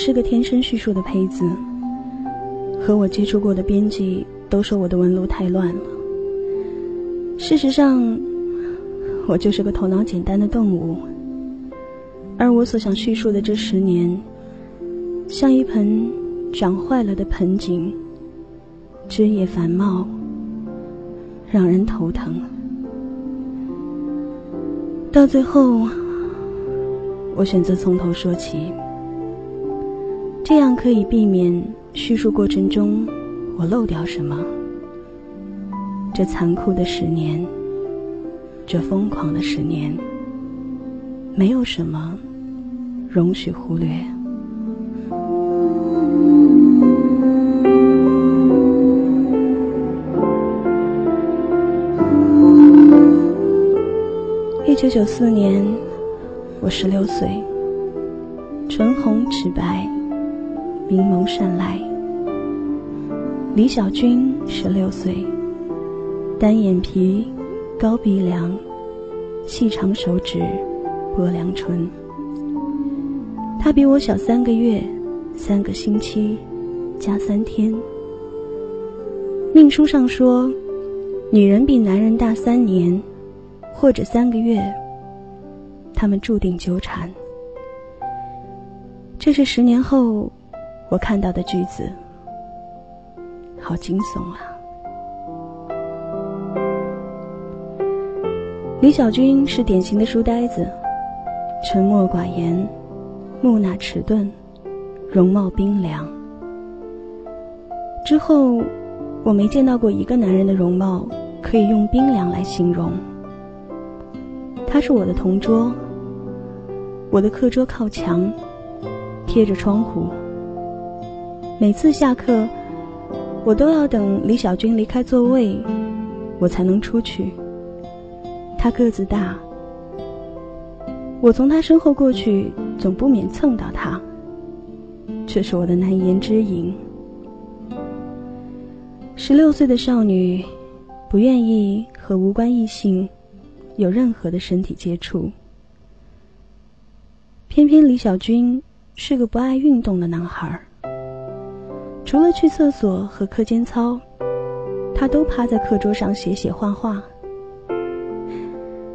是个天生叙述的胚子，和我接触过的编辑都说我的纹路太乱了。事实上，我就是个头脑简单的动物，而我所想叙述的这十年，像一盆长坏了的盆景，枝叶繁茂，让人头疼。到最后，我选择从头说起，这样可以避免叙述过程中我漏掉什么。这残酷的十年，这疯狂的十年，没有什么容许忽略。一九九四年，我十六岁，唇红齿白，明眸善睐。李小军十六岁。单眼皮，高鼻梁，细长手指，薄凉唇。他比我小三个月，三个星期，加三天。命书上说，女人比男人大三年，或者三个月，他们注定纠缠。这是十年后我看到的句子，好惊悚啊！李小军是典型的书呆子，沉默寡言，木讷迟钝，容貌冰凉。之后，我没见到过一个男人的容貌可以用冰凉来形容。他是我的同桌，我的课桌靠墙，贴着窗户。每次下课，我都要等李小军离开座位，我才能出去。他个子大，我从他身后过去，总不免蹭到他。这是我的难言之隐。十六岁的少女，不愿意和无关异性有任何的身体接触。偏偏李小军是个不爱运动的男孩儿除了去厕所和课间操，他都趴在课桌上写写画画。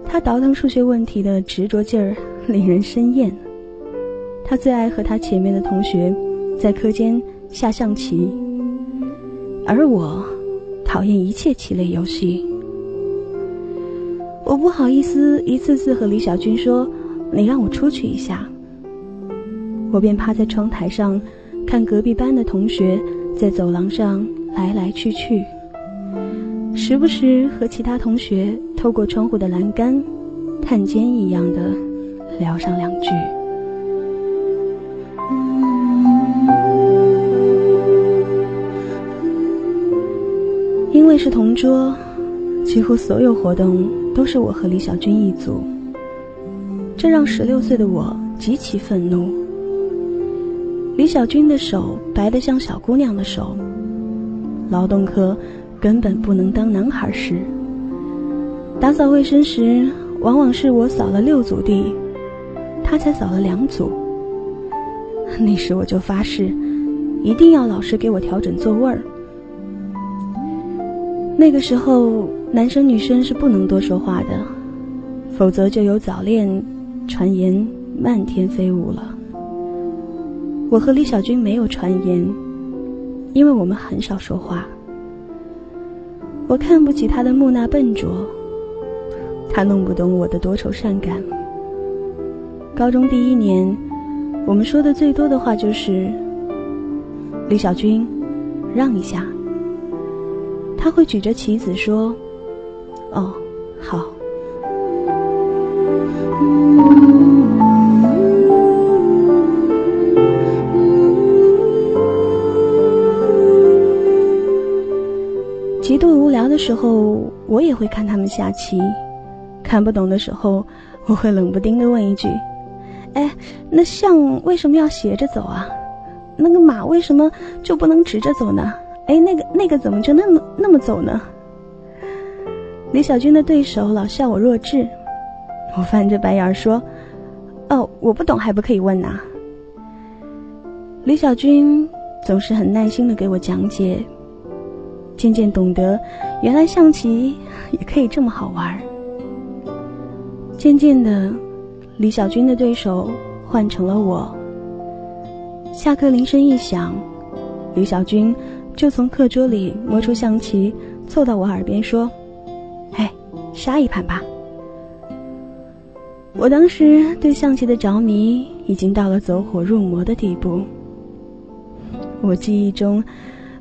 他倒腾数学问题的执着劲儿令人生厌。他最爱和他前面的同学在课间下象棋，而我讨厌一切棋类游戏。我不好意思一次次和李小军说：“你让我出去一下。”我便趴在窗台上，看隔壁班的同学在走廊上来来去去。时不时和其他同学透过窗户的栏杆，探监一样的聊上两句。因为是同桌，几乎所有活动都是我和李小军一组，这让十六岁的我极其愤怒。小军的手白得像小姑娘的手，劳动课。根本不能当男孩使。打扫卫生时，往往是我扫了六组地，他才扫了两组。那时我就发誓，一定要老师给我调整座位儿。那个时候，男生女生是不能多说话的，否则就有早恋传言漫天飞舞了。我和李小军没有传言，因为我们很少说话。我看不起他的木讷笨拙，他弄不懂我的多愁善感。高中第一年，我们说的最多的话就是：“李小军，让一下。”他会举着棋子说：“哦，好。”的时候，我也会看他们下棋；看不懂的时候，我会冷不丁的问一句：“哎，那象为什么要斜着走啊？那个马为什么就不能直着走呢？哎，那个那个怎么就那么那么走呢？”李小军的对手老笑我弱智，我翻着白眼说：“哦，我不懂还不可以问呐。”李小军总是很耐心的给我讲解，渐渐懂得，原来象棋也可以这么好玩。渐渐的，李小军的对手换成了我。下课铃声一响，李小军就从课桌里摸出象棋，凑到我耳边说：“哎，杀一盘吧。”我当时对象棋的着迷已经到了走火入魔的地步。我记忆中，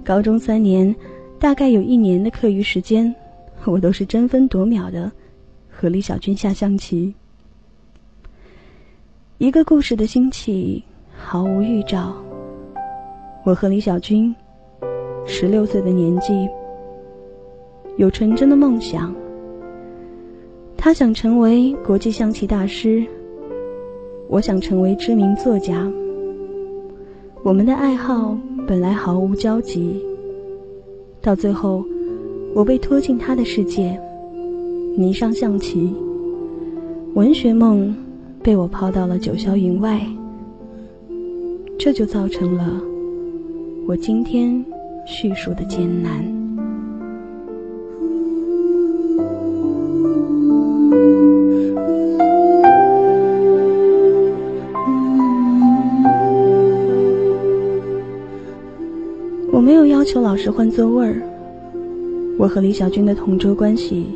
高中三年，大概有一年的课余时间，我都是争分夺秒的和李小军下象棋。一个故事的兴起毫无预兆。我和李小军，十六岁的年纪，有纯真的梦想。他想成为国际象棋大师，我想成为知名作家。我们的爱好本来毫无交集，到最后，我被拖进他的世界，迷上象棋。文学梦被我抛到了九霄云外，这就造成了我今天叙述的艰难。老师换座位儿。我和李小军的同桌关系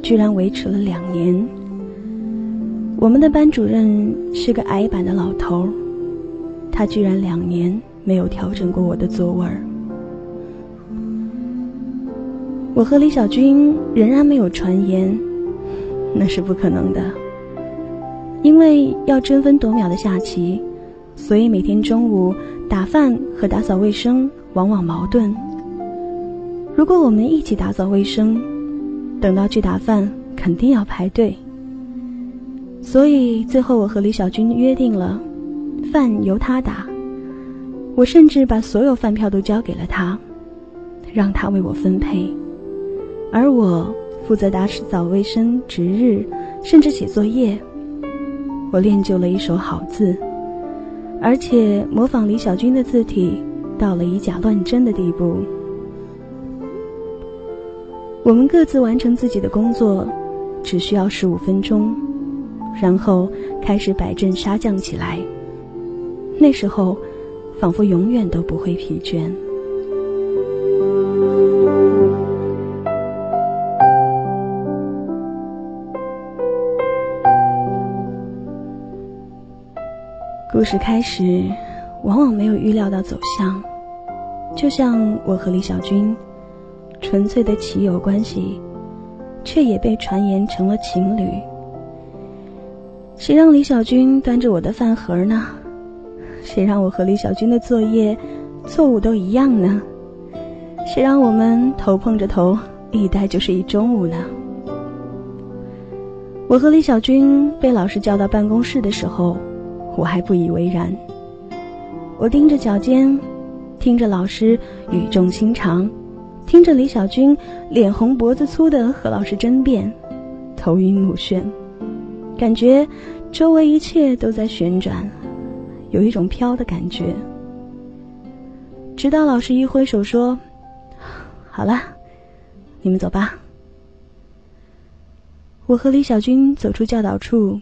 居然维持了两年。我们的班主任是个矮板的老头儿，他居然两年没有调整过我的座位儿。我和李小军仍然没有传言，那是不可能的。因为要争分夺秒的下棋，所以每天中午打饭和打扫卫生。往往矛盾。如果我们一起打扫卫生，等到去打饭，肯定要排队。所以最后我和李小军约定了，饭由他打。我甚至把所有饭票都交给了他，让他为我分配，而我负责打扫卫生、值日，甚至写作业。我练就了一手好字，而且模仿李小军的字体。到了以假乱真的地步，我们各自完成自己的工作，只需要十五分钟，然后开始摆阵杀将起来。那时候，仿佛永远都不会疲倦。故事开始。往往没有预料到走向，就像我和李小军，纯粹的棋友关系，却也被传言成了情侣。谁让李小军端着我的饭盒呢？谁让我和李小军的作业错误都一样呢？谁让我们头碰着头一待就是一中午呢？我和李小军被老师叫到办公室的时候，我还不以为然。我盯着脚尖，听着老师语重心长，听着李小军脸红脖子粗的和老师争辩，头晕目眩，感觉周围一切都在旋转，有一种飘的感觉。直到老师一挥手说：“好了，你们走吧。”我和李小军走出教导处，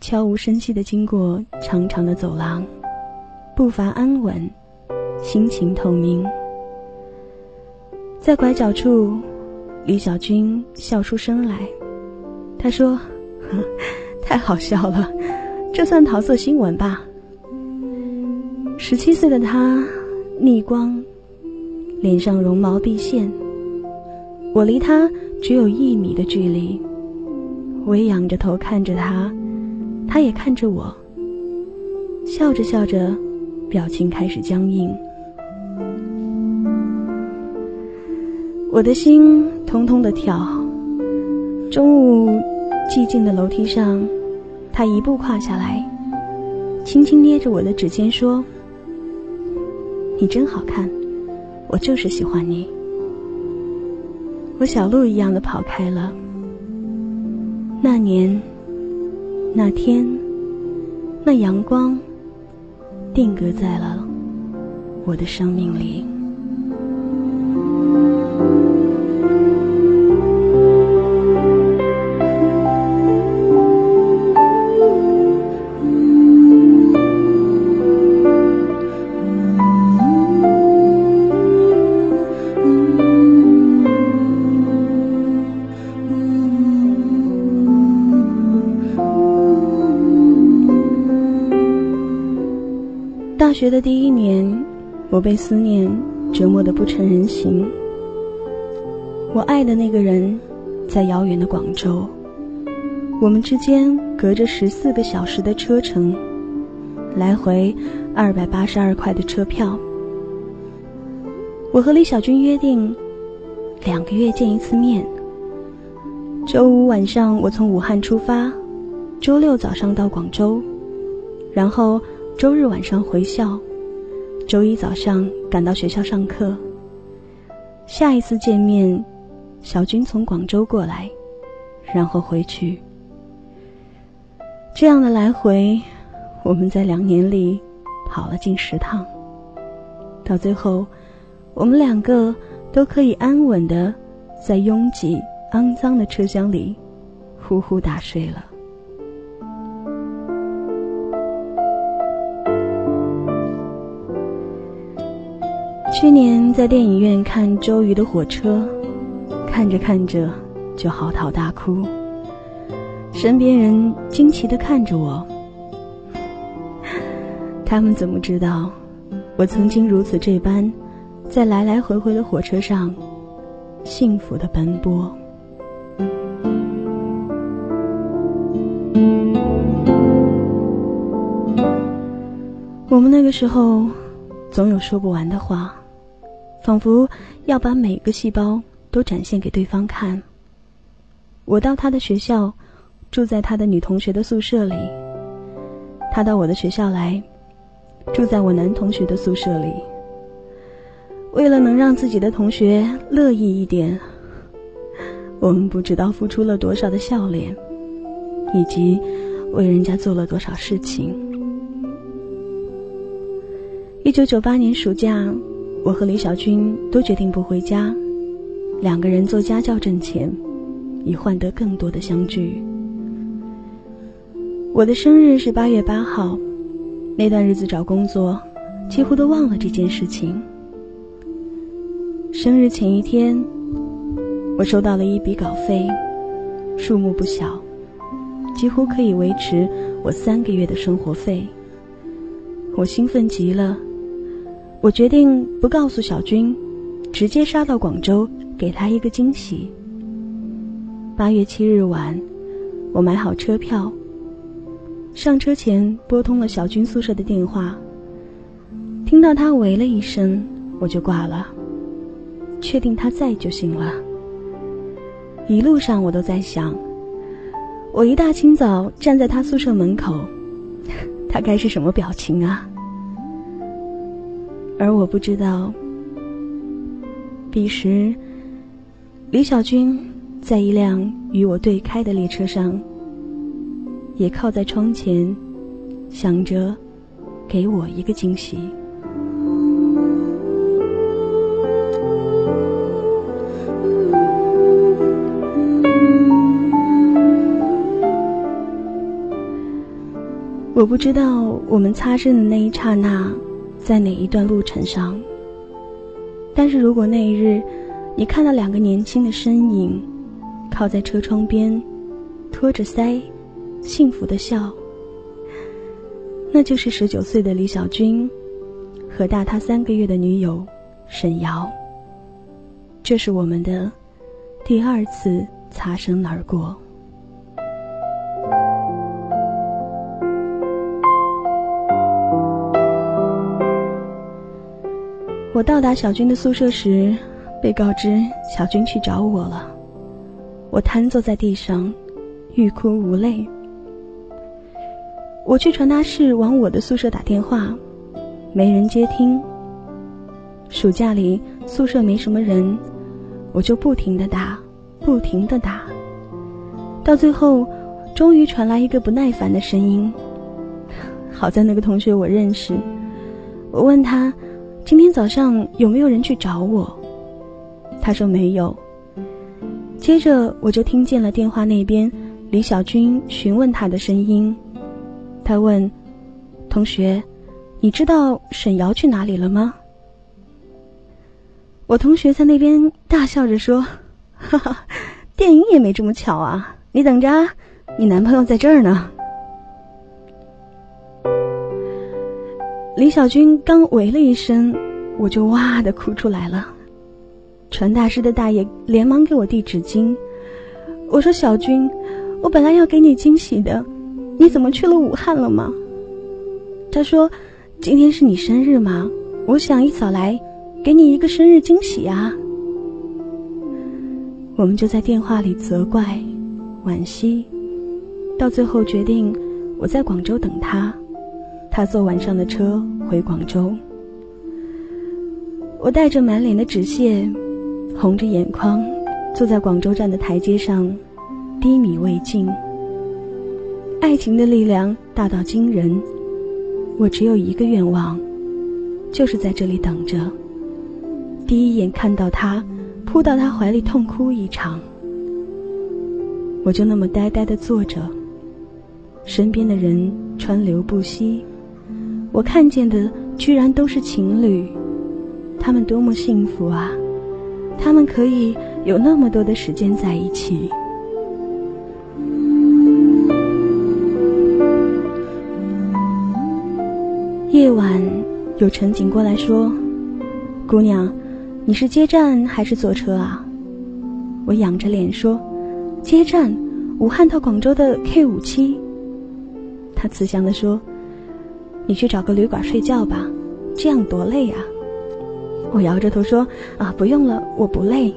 悄无声息的经过长长的走廊。步伐安稳，心情透明。在拐角处，李小军笑出声来。他说：“ 太好笑了，这算桃色新闻吧？”十七岁的他，逆光，脸上绒毛毕现。我离他只有一米的距离，我也仰着头看着他，他也看着我，笑着笑着。表情开始僵硬，我的心通通的跳。中午，寂静的楼梯上，他一步跨下来，轻轻捏着我的指尖说：“你真好看，我就是喜欢你。”我小鹿一样的跑开了。那年，那天，那阳光。定格在了我的生命里。学的第一年，我被思念折磨得不成人形。我爱的那个人，在遥远的广州，我们之间隔着十四个小时的车程，来回二百八十二块的车票。我和李小军约定，两个月见一次面。周五晚上我从武汉出发，周六早上到广州，然后。周日晚上回校，周一早上赶到学校上课。下一次见面，小军从广州过来，然后回去。这样的来回，我们在两年里跑了近十趟。到最后，我们两个都可以安稳的在拥挤、肮脏的车厢里呼呼大睡了。去年在电影院看周瑜的火车，看着看着就嚎啕大哭。身边人惊奇的看着我，他们怎么知道我曾经如此这般，在来来回回的火车上幸福的奔波？我们那个时候总有说不完的话。仿佛要把每个细胞都展现给对方看。我到他的学校，住在他的女同学的宿舍里；他到我的学校来，住在我男同学的宿舍里。为了能让自己的同学乐意一点，我们不知道付出了多少的笑脸，以及为人家做了多少事情。一九九八年暑假。我和李小军都决定不回家，两个人做家教挣钱，以换得更多的相聚。我的生日是八月八号，那段日子找工作，几乎都忘了这件事情。生日前一天，我收到了一笔稿费，数目不小，几乎可以维持我三个月的生活费。我兴奋极了。我决定不告诉小军，直接杀到广州给他一个惊喜。八月七日晚，我买好车票。上车前拨通了小军宿舍的电话，听到他喂了一声，我就挂了，确定他在就行了。一路上我都在想，我一大清早站在他宿舍门口，他该是什么表情啊？而我不知道，彼时，李小军在一辆与我对开的列车上，也靠在窗前，想着给我一个惊喜。我不知道我们擦身的那一刹那。在哪一段路程上？但是如果那一日，你看到两个年轻的身影，靠在车窗边，托着腮，幸福的笑，那就是十九岁的李小军和大他三个月的女友沈瑶。这是我们的第二次擦身而过。我到达小军的宿舍时，被告知小军去找我了。我瘫坐在地上，欲哭无泪。我去传达室往我的宿舍打电话，没人接听。暑假里宿舍没什么人，我就不停的打，不停的打。到最后，终于传来一个不耐烦的声音。好在那个同学我认识，我问他。今天早上有没有人去找我？”他说没有。接着我就听见了电话那边李小军询问他的声音。他问：“同学，你知道沈瑶去哪里了吗？”我同学在那边大笑着说：“ 哈哈，电影也没这么巧啊！你等着，你男朋友在这儿呢。”李小军刚喂了一声，我就哇的哭出来了。传达室的大爷连忙给我递纸巾。我说：“小军，我本来要给你惊喜的，你怎么去了武汉了吗？”他说：“今天是你生日吗？我想一早来，给你一个生日惊喜啊。”我们就在电话里责怪、惋惜，到最后决定我在广州等他，他坐晚上的车回广州。我带着满脸的纸屑。红着眼眶，坐在广州站的台阶上，低迷未尽。爱情的力量大到惊人，我只有一个愿望，就是在这里等着。第一眼看到他，扑到他怀里痛哭一场。我就那么呆呆的坐着，身边的人川流不息，我看见的居然都是情侣，他们多么幸福啊！他们可以有那么多的时间在一起。夜晚，有乘警过来说：“姑娘，你是接站还是坐车啊？”我仰着脸说：“接站，武汉到广州的 K 五七。”他慈祥地说：“你去找个旅馆睡觉吧，这样多累啊。”我摇着头说：“啊，不用了，我不累。”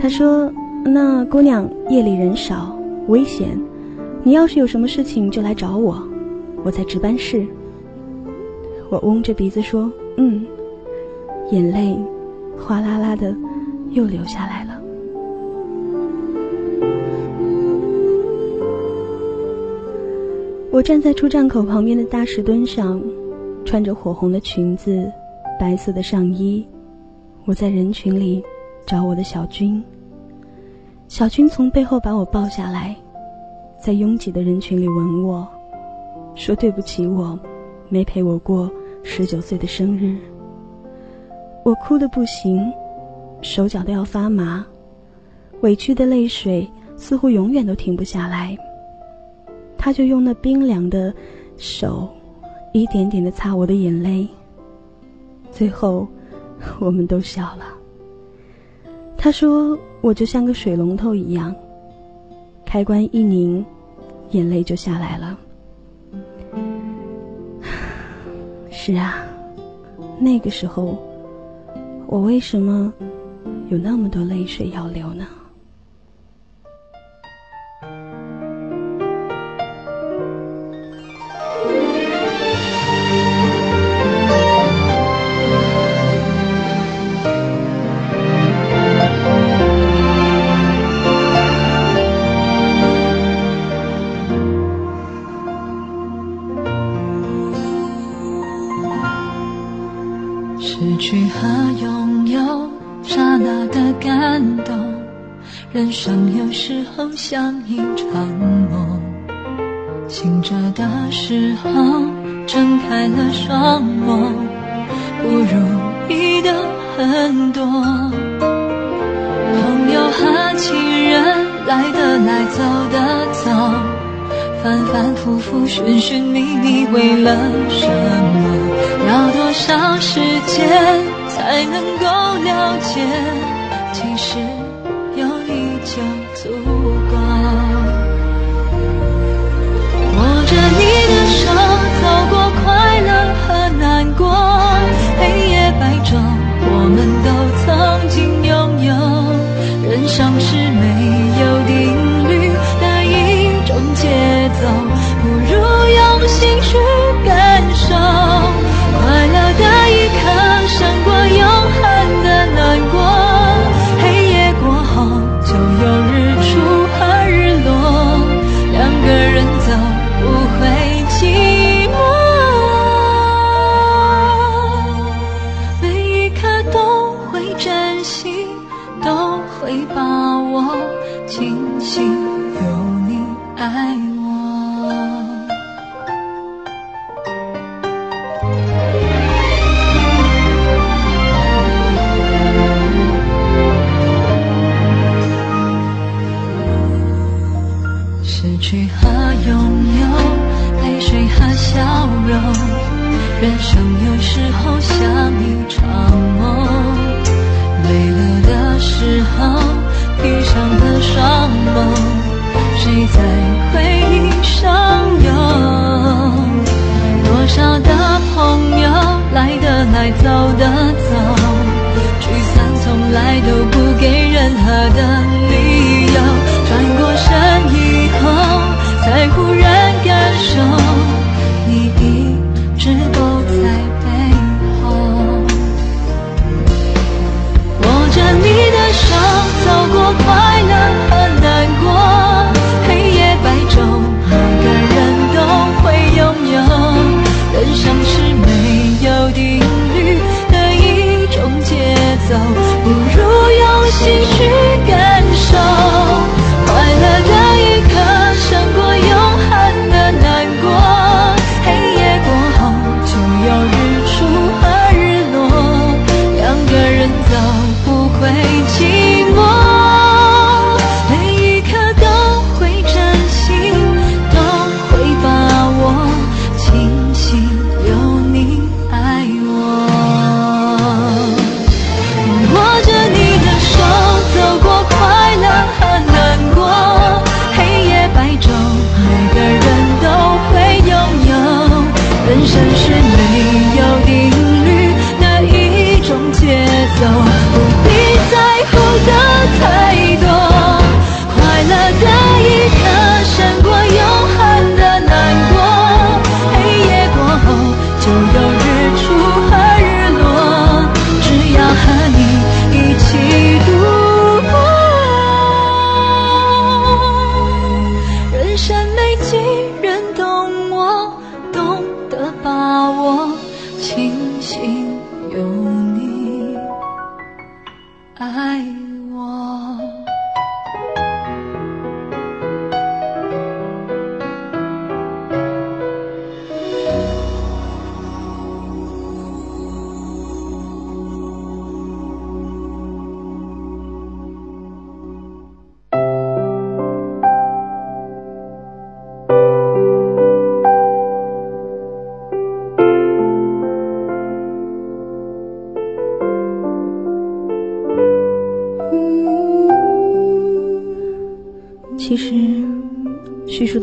他说：“那姑娘夜里人少，危险，你要是有什么事情就来找我，我在值班室。”我嗡着鼻子说：“嗯。”眼泪哗啦啦的又流下来了。我站在出站口旁边的大石墩上，穿着火红的裙子。白色的上衣，我在人群里找我的小军。小军从背后把我抱下来，在拥挤的人群里吻我，说对不起，我没陪我过十九岁的生日。我哭得不行，手脚都要发麻，委屈的泪水似乎永远都停不下来。他就用那冰凉的手，一点点的擦我的眼泪。最后，我们都笑了。他说：“我就像个水龙头一样，开关一拧，眼泪就下来了。”是啊，那个时候，我为什么有那么多泪水要流呢？人生有时候像一场梦，醒着的时候睁开了双眸，不如意的很多。朋友和情人来的来走的走，反反复复寻寻觅觅为了什么？要多少时间才能够了解？其实。就足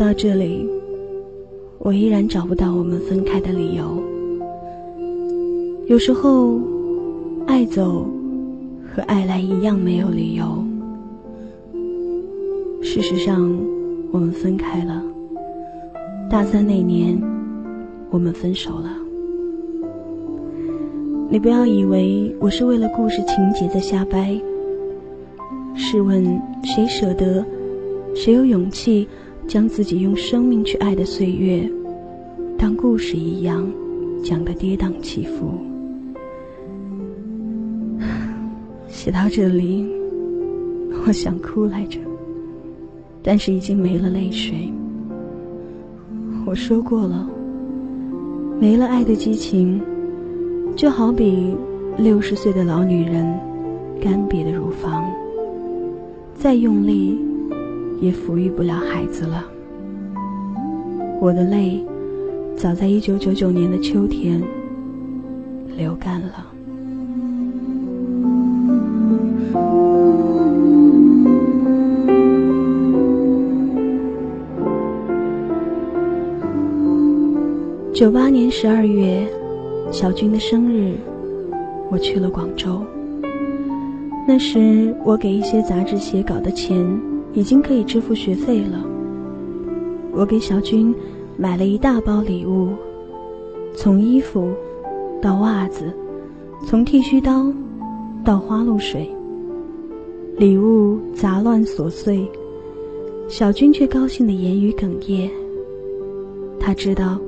到这里，我依然找不到我们分开的理由。有时候，爱走和爱来一样没有理由。事实上，我们分开了。大三那年，我们分手了。你不要以为我是为了故事情节在瞎掰。试问，谁舍得？谁有勇气将自己用生命去爱的岁月，当故事一样讲得跌宕起伏？写到这里，我想哭来着，但是已经没了泪水。我说过了，没了爱的激情，就好比六十岁的老女人，干瘪的乳房，再用力。也抚育不了孩子了。我的泪，早在一九九九年的秋天流干了。九八年十二月，小军的生日，我去了广州。那时，我给一些杂志写稿的钱。已经可以支付学费了。我给小军买了一大包礼物，从衣服到袜子，从剃须刀到花露水。礼物杂乱琐碎，小军却高兴的言语哽咽。他知道，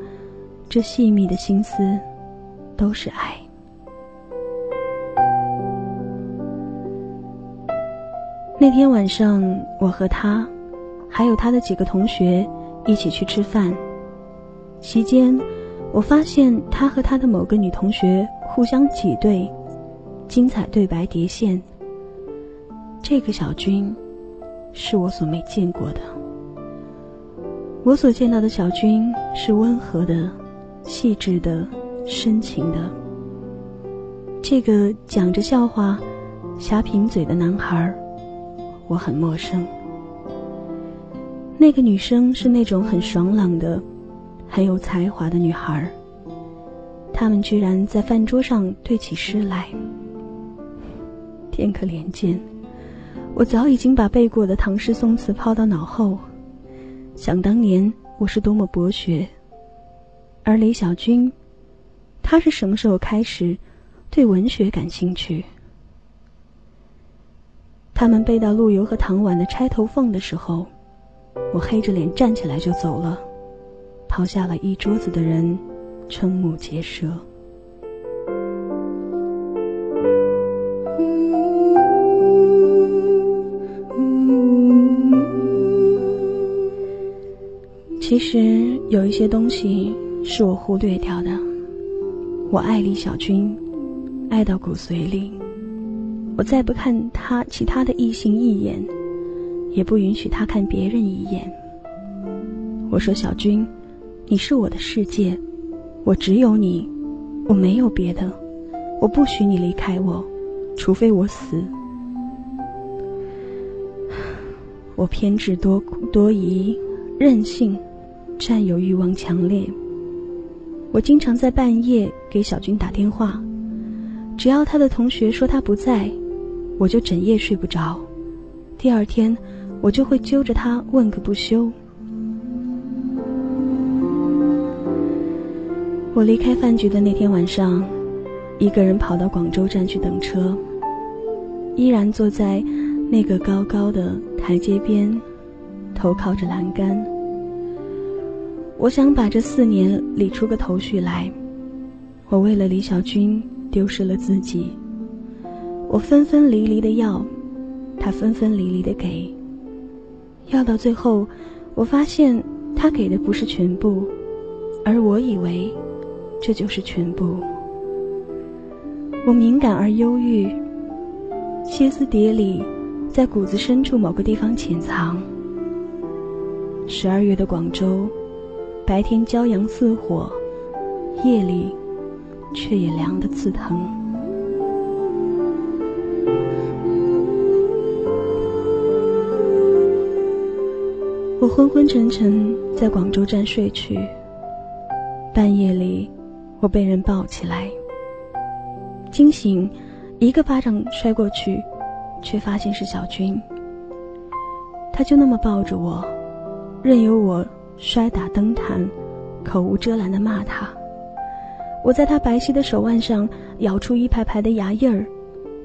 这细密的心思都是爱。那天晚上，我和他，还有他的几个同学一起去吃饭。席间，我发现他和他的某个女同学互相挤兑，精彩对白叠现。这个小军，是我所没见过的。我所见到的小军是温和的、细致的、深情的。这个讲着笑话、瞎贫嘴的男孩儿，我很陌生。那个女生是那种很爽朗的、很有才华的女孩。他们居然在饭桌上对起诗来。天可怜见，我早已经把背过的唐诗宋词抛到脑后。想当年我是多么博学，而李小军，他是什么时候开始对文学感兴趣？他们背到陆游和唐婉的《钗头凤》的时候，我黑着脸站起来就走了，抛下了一桌子的人，瞠目结舌。其实有一些东西是我忽略掉的。我爱李小军，爱到骨髓里。我再不看他其他的异性一眼，也不允许他看别人一眼。我说：“小军，你是我的世界，我只有你，我没有别的，我不许你离开我，除非我死。”我偏执多苦多疑，任性。占有欲望强烈，我经常在半夜给小军打电话，只要他的同学说他不在，我就整夜睡不着。第二天，我就会揪着他问个不休。我离开饭局的那天晚上，一个人跑到广州站去等车，依然坐在那个高高的台阶边，头靠着栏杆。我想把这四年理出个头绪来。我为了李小军丢失了自己。我分分离离的要，他分分离离的给。要到最后，我发现他给的不是全部，而我以为这就是全部。我敏感而忧郁，歇斯底里，在骨子深处某个地方潜藏。十二月的广州。白天骄阳似火，夜里却也凉得刺疼。我昏昏沉沉在广州站睡去，半夜里我被人抱起来，惊醒，一个巴掌摔过去，却发现是小军。他就那么抱着我，任由我。摔打灯坛，口无遮拦的骂他。我在他白皙的手腕上咬出一排排的牙印儿，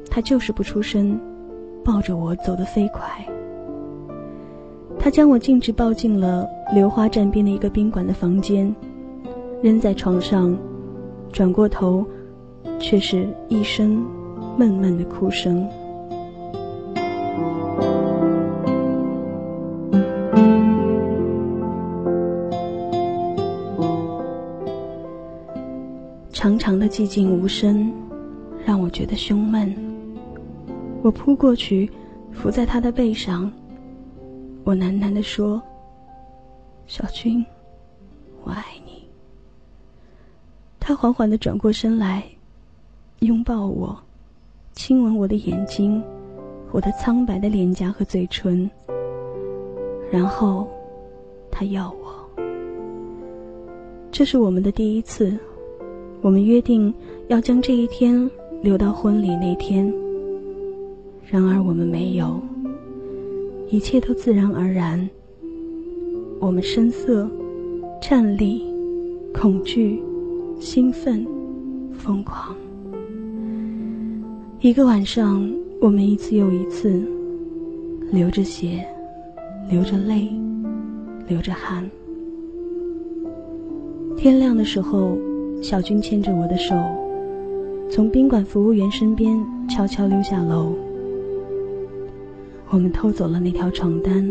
他就是不出声，抱着我走得飞快。他将我径直抱进了流花站边的一个宾馆的房间，扔在床上，转过头，却是一声闷闷的哭声。长长的寂静无声，让我觉得胸闷。我扑过去，伏在他的背上。我喃喃地说：“小军，我爱你。”他缓缓地转过身来，拥抱我，亲吻我的眼睛，我的苍白的脸颊和嘴唇。然后，他要我。这是我们的第一次。我们约定要将这一天留到婚礼那天。然而我们没有，一切都自然而然。我们声色、颤栗、恐惧、兴奋、疯狂。一个晚上，我们一次又一次流着血，流着泪，流着汗。天亮的时候。小军牵着我的手，从宾馆服务员身边悄悄溜下楼。我们偷走了那条床单，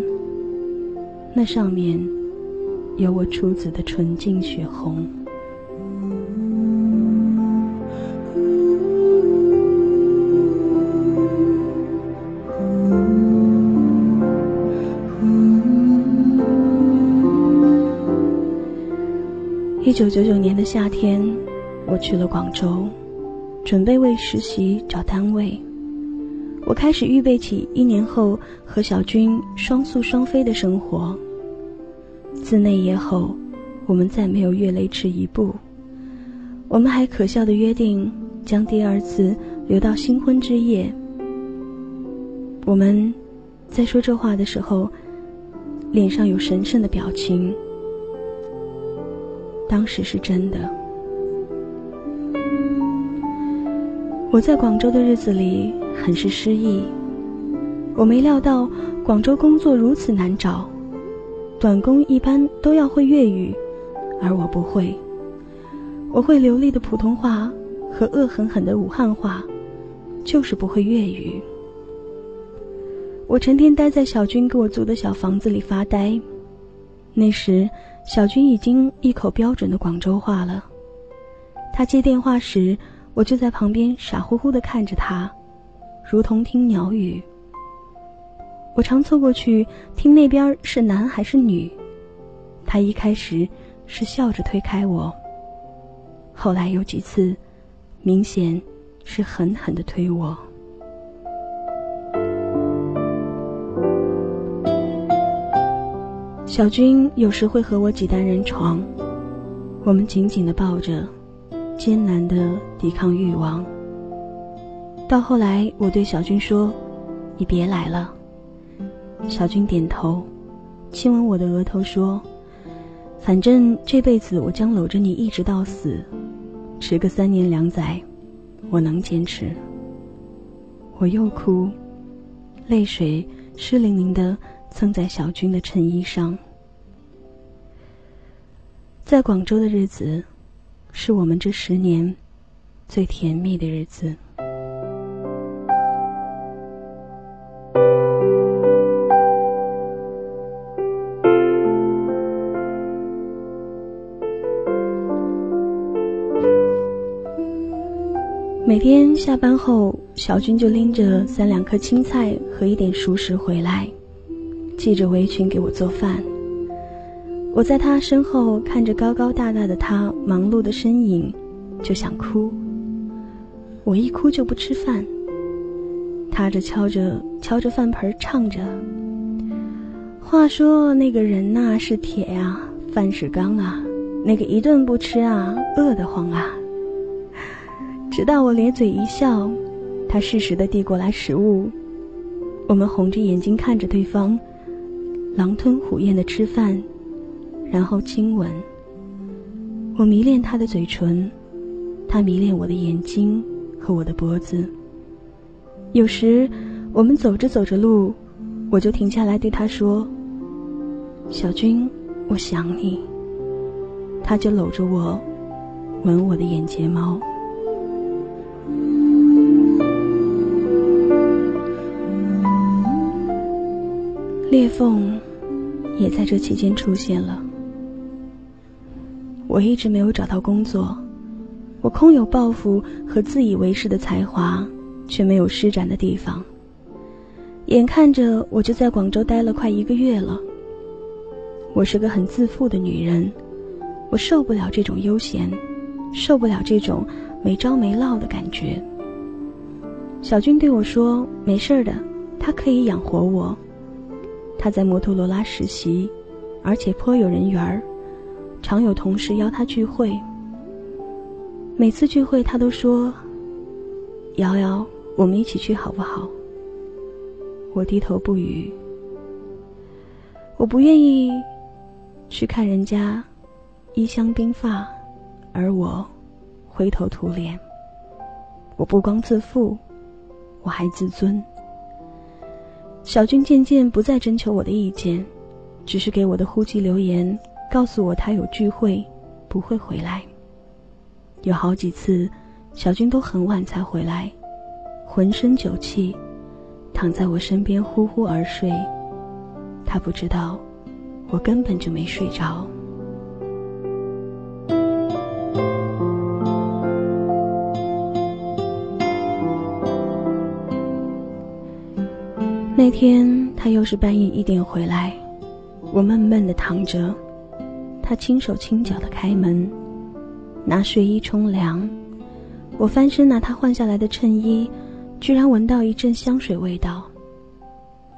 那上面有我初子的纯净血红。一九九九年的夏天，我去了广州，准备为实习找单位。我开始预备起一年后和小军双宿双飞的生活。自那夜后，我们再没有越雷池一步。我们还可笑的约定，将第二次留到新婚之夜。我们在说这话的时候，脸上有神圣的表情。当时是真的。我在广州的日子里很是失意，我没料到广州工作如此难找，短工一般都要会粤语，而我不会。我会流利的普通话和恶狠狠的武汉话，就是不会粤语。我成天待在小军给我租的小房子里发呆，那时。小军已经一口标准的广州话了。他接电话时，我就在旁边傻乎乎的看着他，如同听鸟语。我常凑过去听那边是男还是女。他一开始是笑着推开我，后来有几次，明显是狠狠的推我。小军有时会和我挤单人床，我们紧紧的抱着，艰难的抵抗欲望。到后来，我对小军说：“你别来了。”小军点头，亲吻我的额头说：“反正这辈子我将搂着你一直到死，迟个三年两载，我能坚持。”我又哭，泪水湿淋淋的。蹭在小军的衬衣上。在广州的日子，是我们这十年最甜蜜的日子。每天下班后，小军就拎着三两颗青菜和一点熟食回来。系着围裙给我做饭，我在他身后看着高高大大的他忙碌的身影，就想哭。我一哭就不吃饭。他着敲着敲着饭盆唱着。话说那个人呐是铁呀，饭是钢啊，那个一顿不吃啊，饿得慌啊。直到我咧嘴一笑，他适时的递过来食物，我们红着眼睛看着对方。狼吞虎咽的吃饭，然后亲吻。我迷恋他的嘴唇，他迷恋我的眼睛和我的脖子。有时，我们走着走着路，我就停下来对他说：“小军，我想你。”他就搂着我，吻我的眼睫毛。裂缝也在这期间出现了。我一直没有找到工作，我空有抱负和自以为是的才华，却没有施展的地方。眼看着我就在广州待了快一个月了。我是个很自负的女人，我受不了这种悠闲，受不了这种没着没落的感觉。小军对我说：“没事的，他可以养活我。”他在摩托罗拉实习，而且颇有人缘儿，常有同事邀他聚会。每次聚会，他都说：“瑶瑶，我们一起去好不好？”我低头不语。我不愿意去看人家衣香鬓发，而我灰头土脸。我不光自负，我还自尊。小军渐渐不再征求我的意见，只是给我的呼机留言，告诉我他有聚会，不会回来。有好几次，小军都很晚才回来，浑身酒气，躺在我身边呼呼而睡。他不知道，我根本就没睡着。那天他又是半夜一点回来，我闷闷的躺着，他轻手轻脚的开门，拿睡衣冲凉，我翻身拿他换下来的衬衣，居然闻到一阵香水味道，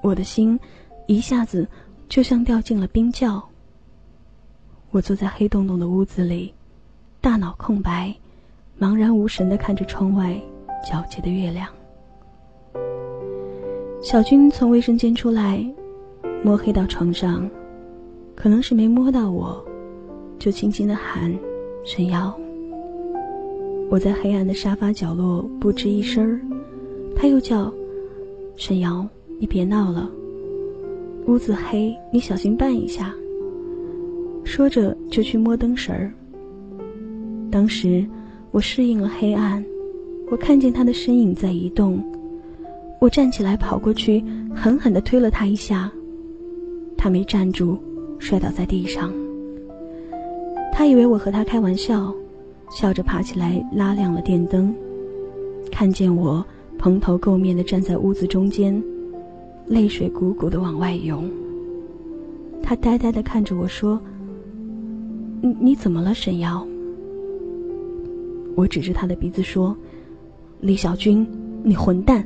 我的心一下子就像掉进了冰窖。我坐在黑洞洞的屋子里，大脑空白，茫然无神的看着窗外皎洁的月亮。小军从卫生间出来，摸黑到床上，可能是没摸到我，就轻轻的喊：“沈瑶。”我在黑暗的沙发角落不吱一声儿，他又叫：“沈瑶，你别闹了，屋子黑，你小心绊一下。”说着就去摸灯绳儿。当时我适应了黑暗，我看见他的身影在移动。我站起来，跑过去，狠狠地推了他一下。他没站住，摔倒在地上。他以为我和他开玩笑，笑着爬起来，拉亮了电灯。看见我蓬头垢面地站在屋子中间，泪水汩汩地往外涌。他呆呆地看着我说：“你你怎么了，沈瑶？”我指着他的鼻子说：“李小军，你混蛋！”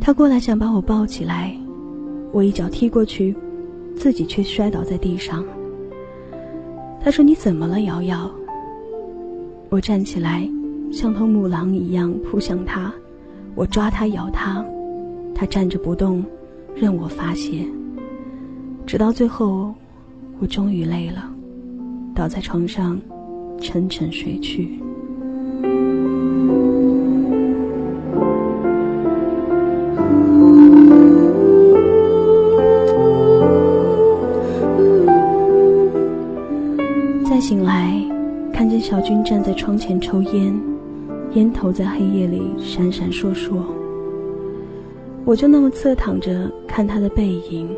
他过来想把我抱起来，我一脚踢过去，自己却摔倒在地上。他说：“你怎么了，瑶瑶？”我站起来，像头母狼一样扑向他，我抓他咬他，他站着不动，任我发泄。直到最后，我终于累了，倒在床上，沉沉睡去。窗前抽烟，烟头在黑夜里闪闪烁烁。我就那么侧躺着看他的背影，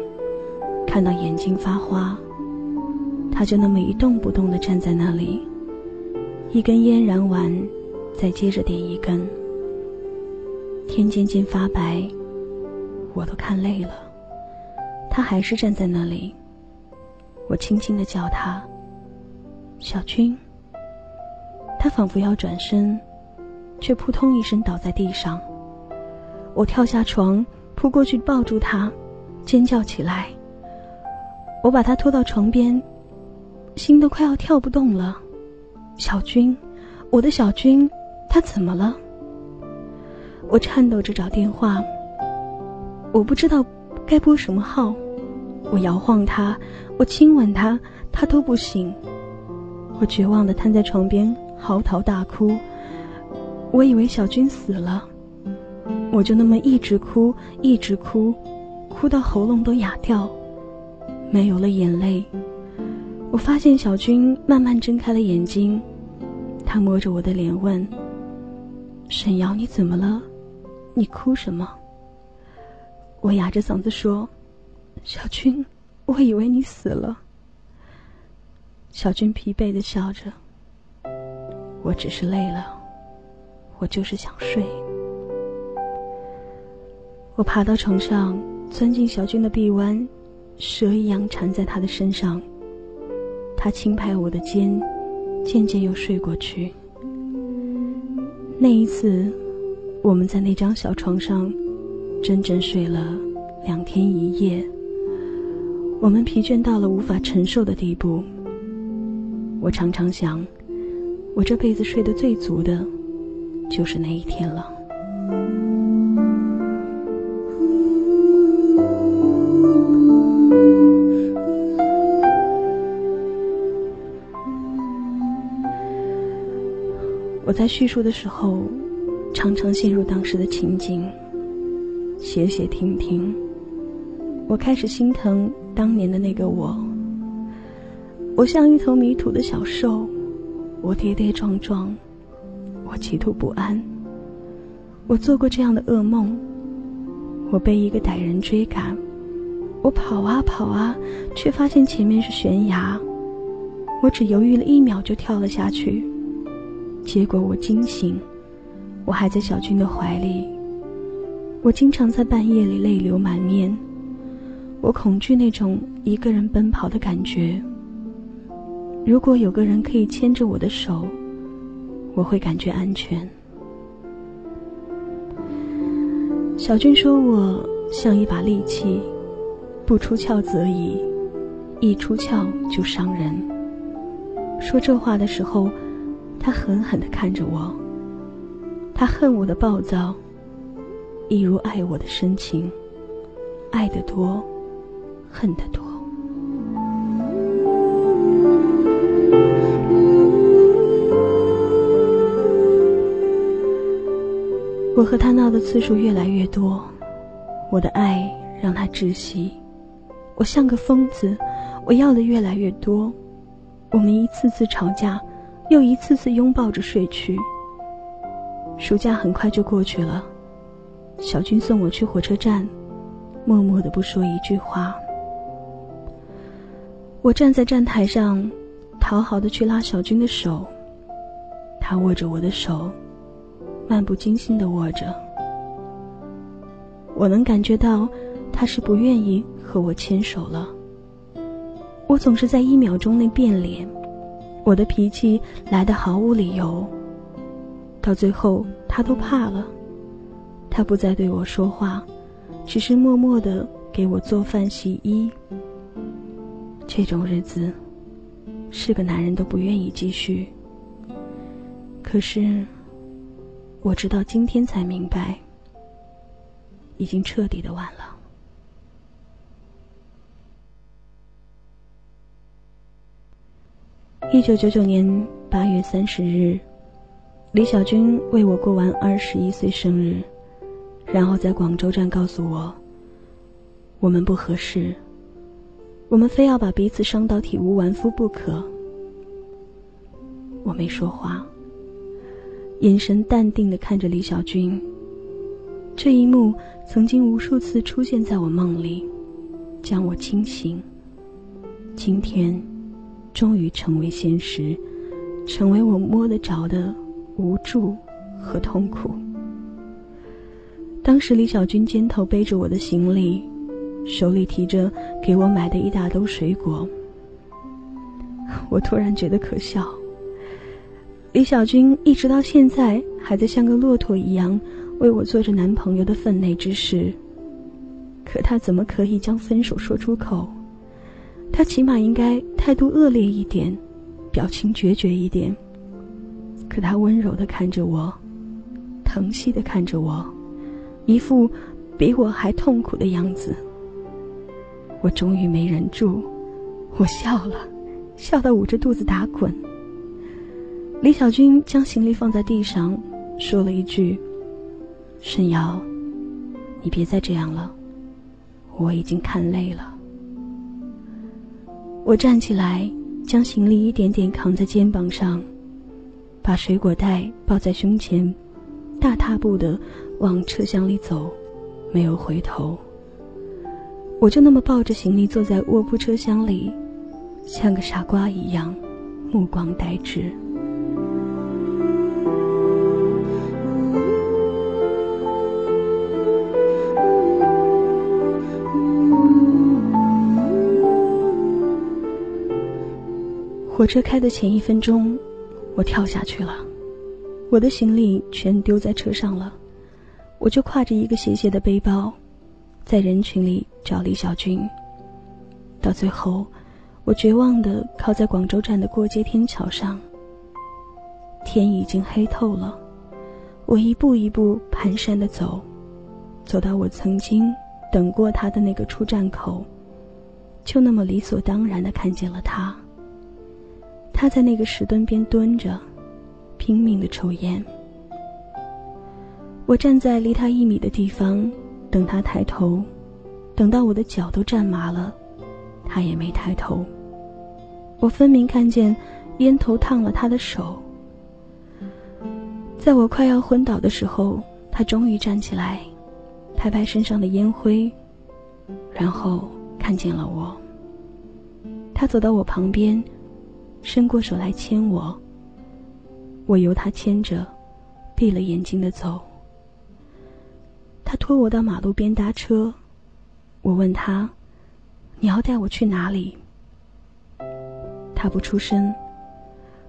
看到眼睛发花。他就那么一动不动地站在那里，一根烟燃完，再接着点一根。天渐渐发白，我都看累了，他还是站在那里。我轻轻地叫他。小军，他仿佛要转身，却扑通一声倒在地上。我跳下床，扑过去抱住他，尖叫起来。我把他拖到床边，心都快要跳不动了。小军，我的小军，他怎么了？我颤抖着找电话，我不知道该拨什么号。我摇晃他，我亲吻他，他都不醒。我绝望的瘫在床边，嚎啕大哭。我以为小军死了，我就那么一直哭，一直哭，哭到喉咙都哑掉，没有了眼泪。我发现小军慢慢睁开了眼睛，他摸着我的脸问：“沈瑶，你怎么了？你哭什么？”我哑着嗓子说：“小军，我以为你死了。”小军疲惫的笑着。我只是累了，我就是想睡。我爬到床上，钻进小军的臂弯，蛇一样缠在他的身上。他轻拍我的肩，渐渐又睡过去。那一次，我们在那张小床上，整整睡了两天一夜。我们疲倦到了无法承受的地步。我常常想，我这辈子睡得最足的，就是那一天了。我在叙述的时候，常常陷入当时的情景，写写停停。我开始心疼当年的那个我。我像一头迷途的小兽，我跌跌撞撞，我企图不安。我做过这样的噩梦，我被一个歹人追赶，我跑啊跑啊，却发现前面是悬崖。我只犹豫了一秒就跳了下去，结果我惊醒，我还在小军的怀里。我经常在半夜里泪流满面，我恐惧那种一个人奔跑的感觉。如果有个人可以牵着我的手，我会感觉安全。小军说我像一把利器，不出鞘则已，一出鞘就伤人。说这话的时候，他狠狠地看着我。他恨我的暴躁，一如爱我的深情。爱得多，恨得多。我和他闹的次数越来越多，我的爱让他窒息。我像个疯子，我要的越来越多。我们一次次吵架，又一次次拥抱着睡去。暑假很快就过去了，小军送我去火车站，默默的不说一句话。我站在站台上，讨好的去拉小军的手，他握着我的手，漫不经心的握着。我能感觉到，他是不愿意和我牵手了。我总是在一秒钟内变脸，我的脾气来的毫无理由。到最后，他都怕了，他不再对我说话，只是默默的给我做饭洗衣。这种日子，是个男人都不愿意继续。可是，我直到今天才明白，已经彻底的晚了。一九九九年八月三十日，李小军为我过完二十一岁生日，然后在广州站告诉我：“我们不合适，我们非要把彼此伤到体无完肤不可。”我没说话，眼神淡定的看着李小军。这一幕曾经无数次出现在我梦里，将我惊醒。今天。终于成为现实，成为我摸得着的无助和痛苦。当时李小军肩头背着我的行李，手里提着给我买的一大兜水果。我突然觉得可笑。李小军一直到现在还在像个骆驼一样为我做着男朋友的分内之事，可他怎么可以将分手说出口？他起码应该态度恶劣一点，表情决绝一点。可他温柔的看着我，疼惜的看着我，一副比我还痛苦的样子。我终于没忍住，我笑了，笑到捂着肚子打滚。李小军将行李放在地上，说了一句：“沈瑶，你别再这样了，我已经看累了。”我站起来，将行李一点点扛在肩膀上，把水果袋抱在胸前，大踏步的往车厢里走，没有回头。我就那么抱着行李坐在卧铺车厢里，像个傻瓜一样，目光呆滞。火车开的前一分钟，我跳下去了，我的行李全丢在车上了，我就挎着一个斜斜的背包，在人群里找李小军。到最后，我绝望的靠在广州站的过街天桥上。天已经黑透了，我一步一步蹒跚的走，走到我曾经等过他的那个出站口，就那么理所当然的看见了他。他在那个石墩边蹲着，拼命的抽烟。我站在离他一米的地方，等他抬头，等到我的脚都站麻了，他也没抬头。我分明看见烟头烫了他的手。在我快要昏倒的时候，他终于站起来，拍拍身上的烟灰，然后看见了我。他走到我旁边，伸过手来牵我。我由他牵着，闭了眼睛的走。他拖我到马路边搭车，我问他：“你要带我去哪里？”他不出声。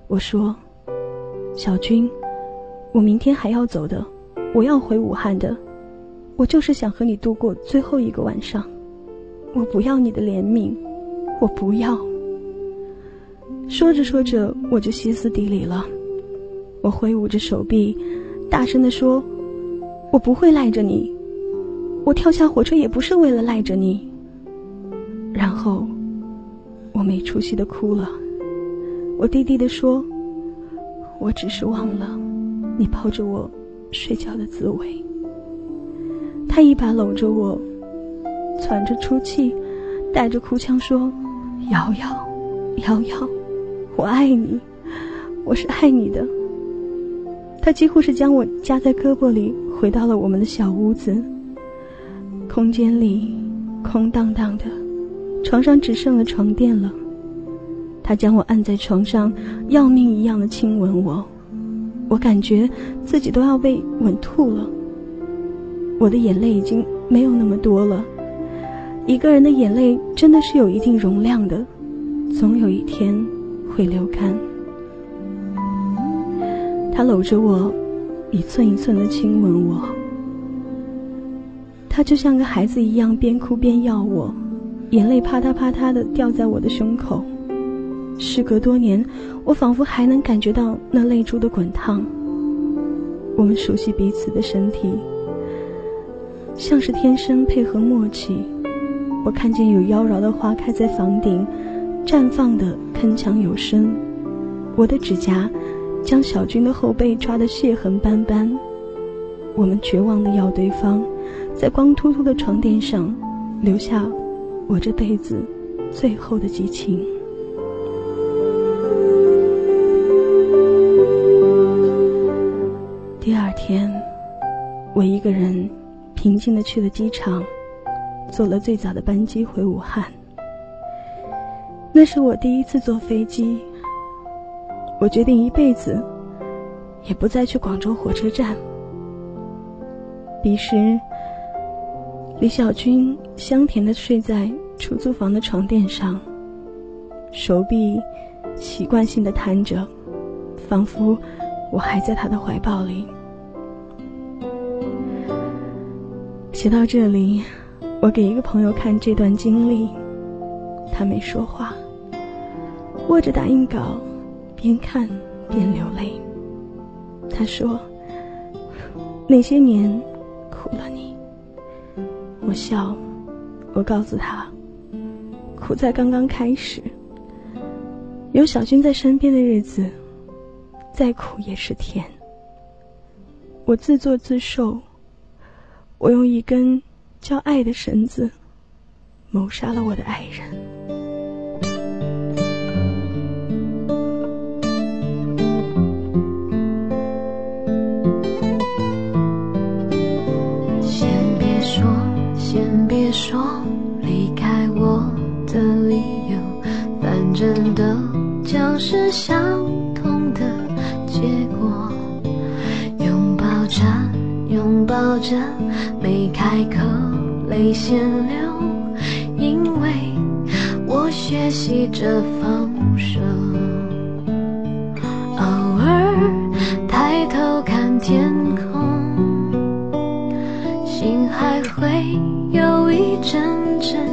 我说：“小军，我明天还要走的，我要回武汉的。我就是想和你度过最后一个晚上。我不要你的怜悯，我不要。”说着说着，我就歇斯底里了。我挥舞着手臂，大声地说：“我不会赖着你，我跳下火车也不是为了赖着你。”然后，我没出息的哭了。我低低地说：“我只是忘了，你抱着我睡觉的滋味。”他一把搂着我，喘着粗气，带着哭腔说：“瑶瑶，瑶瑶，我爱你，我是爱你的。”他几乎是将我夹在胳膊里，回到了我们的小屋子。空间里空荡荡的，床上只剩了床垫了。他将我按在床上，要命一样的亲吻我，我感觉自己都要被吻吐了。我的眼泪已经没有那么多了，一个人的眼泪真的是有一定容量的，总有一天会流干。他搂着我，一寸一寸的亲吻我。他就像个孩子一样，边哭边要我，眼泪啪嗒啪嗒的掉在我的胸口。时隔多年，我仿佛还能感觉到那泪珠的滚烫。我们熟悉彼此的身体，像是天生配合默契。我看见有妖娆的花开在房顶，绽放的铿锵有声。我的指甲。将小军的后背抓得血痕斑斑，我们绝望的要对方，在光秃秃的床垫上留下我这辈子最后的激情。第二天，我一个人平静的去了机场，坐了最早的班机回武汉。那是我第一次坐飞机。我决定一辈子也不再去广州火车站。彼时，李小军香甜的睡在出租房的床垫上，手臂习惯性的摊着，仿佛我还在他的怀抱里。写到这里，我给一个朋友看这段经历，他没说话，握着打印稿。边看边流泪。他说：“那些年苦了你。”我笑，我告诉他：“苦在刚刚开始。有小军在身边的日子，再苦也是甜。”我自作自受，我用一根叫爱的绳子谋杀了我的爱人。笑着，没开口，泪先流，因为我学习着放手。偶尔抬头看天空，心还会有一阵阵